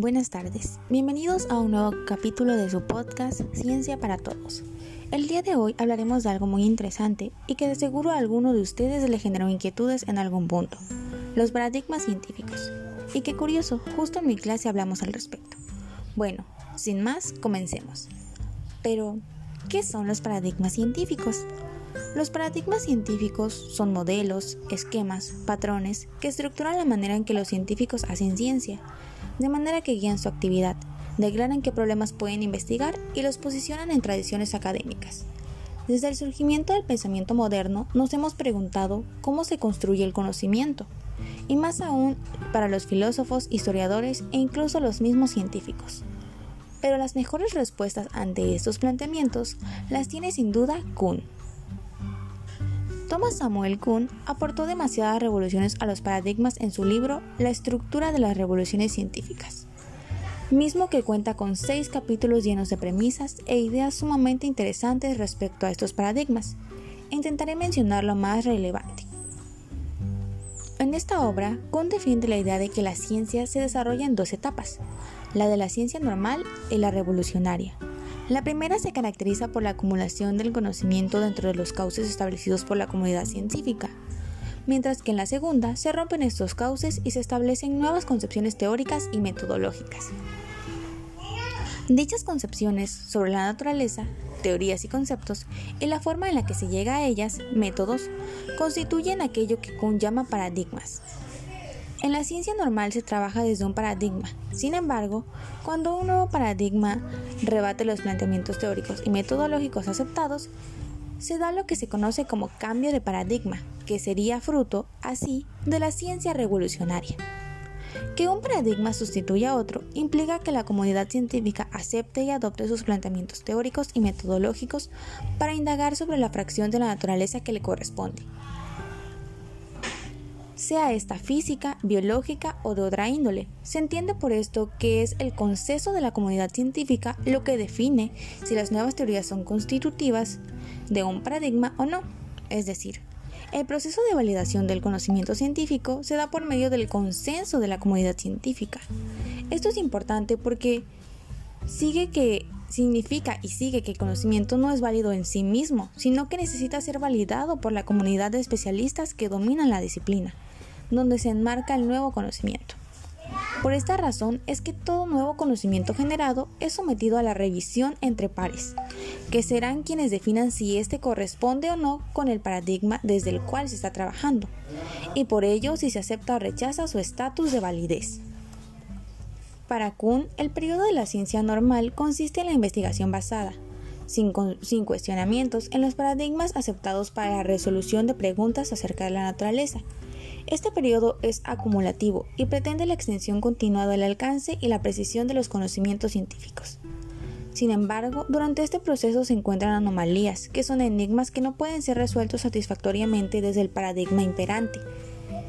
Buenas tardes, bienvenidos a un nuevo capítulo de su podcast Ciencia para Todos. El día de hoy hablaremos de algo muy interesante y que de seguro a alguno de ustedes le generó inquietudes en algún punto, los paradigmas científicos. Y qué curioso, justo en mi clase hablamos al respecto. Bueno, sin más, comencemos. Pero, ¿qué son los paradigmas científicos? Los paradigmas científicos son modelos, esquemas, patrones que estructuran la manera en que los científicos hacen ciencia, de manera que guían su actividad, declaran qué problemas pueden investigar y los posicionan en tradiciones académicas. Desde el surgimiento del pensamiento moderno nos hemos preguntado cómo se construye el conocimiento, y más aún para los filósofos, historiadores e incluso los mismos científicos. Pero las mejores respuestas ante estos planteamientos las tiene sin duda Kuhn. Thomas Samuel Kuhn aportó demasiadas revoluciones a los paradigmas en su libro La estructura de las revoluciones científicas, mismo que cuenta con seis capítulos llenos de premisas e ideas sumamente interesantes respecto a estos paradigmas. Intentaré mencionar lo más relevante. En esta obra, Kuhn defiende la idea de que la ciencia se desarrolla en dos etapas, la de la ciencia normal y la revolucionaria. La primera se caracteriza por la acumulación del conocimiento dentro de los cauces establecidos por la comunidad científica, mientras que en la segunda se rompen estos cauces y se establecen nuevas concepciones teóricas y metodológicas. Dichas concepciones sobre la naturaleza, teorías y conceptos, y la forma en la que se llega a ellas, métodos, constituyen aquello que Kuhn llama paradigmas, en la ciencia normal se trabaja desde un paradigma. Sin embargo, cuando un nuevo paradigma rebate los planteamientos teóricos y metodológicos aceptados, se da lo que se conoce como cambio de paradigma, que sería fruto, así, de la ciencia revolucionaria. Que un paradigma sustituya a otro implica que la comunidad científica acepte y adopte sus planteamientos teóricos y metodológicos para indagar sobre la fracción de la naturaleza que le corresponde sea esta física, biológica o de otra índole. Se entiende por esto que es el consenso de la comunidad científica lo que define si las nuevas teorías son constitutivas de un paradigma o no. Es decir, el proceso de validación del conocimiento científico se da por medio del consenso de la comunidad científica. Esto es importante porque sigue que significa y sigue que el conocimiento no es válido en sí mismo, sino que necesita ser validado por la comunidad de especialistas que dominan la disciplina donde se enmarca el nuevo conocimiento. Por esta razón es que todo nuevo conocimiento generado es sometido a la revisión entre pares, que serán quienes definan si éste corresponde o no con el paradigma desde el cual se está trabajando, y por ello si se acepta o rechaza su estatus de validez. Para Kuhn, el periodo de la ciencia normal consiste en la investigación basada, sin, sin, cuestionamientos, en los paradigmas aceptados para la resolución de preguntas acerca de la naturaleza, este periodo es acumulativo y pretende la extensión continua del alcance y la precisión de los conocimientos científicos. Sin embargo, durante este proceso se encuentran anomalías, que son enigmas que no pueden ser resueltos satisfactoriamente desde el paradigma imperante.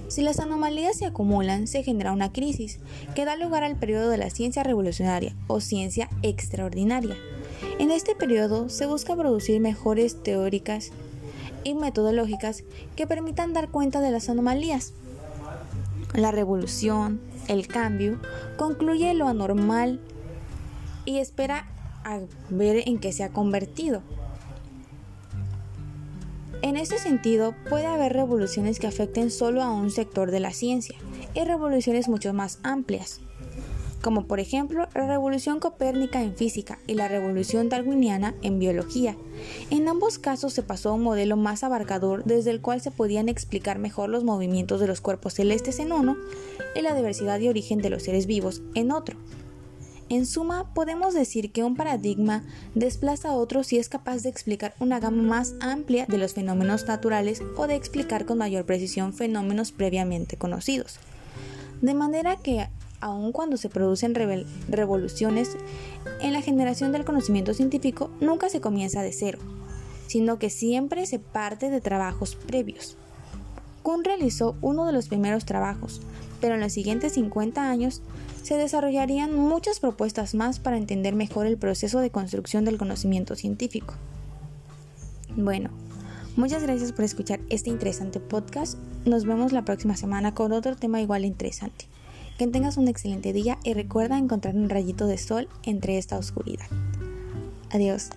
Si las anomalías se acumulan, se genera una crisis, que da lugar al periodo de la ciencia revolucionaria o ciencia extraordinaria. En este periodo se busca producir mejores teóricas y metodológicas que permitan dar cuenta de las anomalías. La revolución, el cambio, concluye lo anormal y espera a ver en qué se ha convertido. En este sentido, puede haber revoluciones que afecten solo a un sector de la ciencia y revoluciones mucho más amplias como por ejemplo la revolución copérnica en física y la revolución darwiniana en biología. En ambos casos se pasó a un modelo más abarcador desde el cual se podían explicar mejor los movimientos de los cuerpos celestes en uno y la diversidad de origen de los seres vivos en otro. En suma, podemos decir que un paradigma desplaza a otro si es capaz de explicar una gama más amplia de los fenómenos naturales o de explicar con mayor precisión fenómenos previamente conocidos. De manera que aun cuando se producen revoluciones en la generación del conocimiento científico, nunca se comienza de cero, sino que siempre se parte de trabajos previos. Kuhn realizó uno de los primeros trabajos, pero en los siguientes 50 años se desarrollarían muchas propuestas más para entender mejor el proceso de construcción del conocimiento científico. Bueno, muchas gracias por escuchar este interesante podcast. Nos vemos la próxima semana con otro tema igual interesante. Que tengas un excelente día y recuerda encontrar un rayito de sol entre esta oscuridad. Adiós.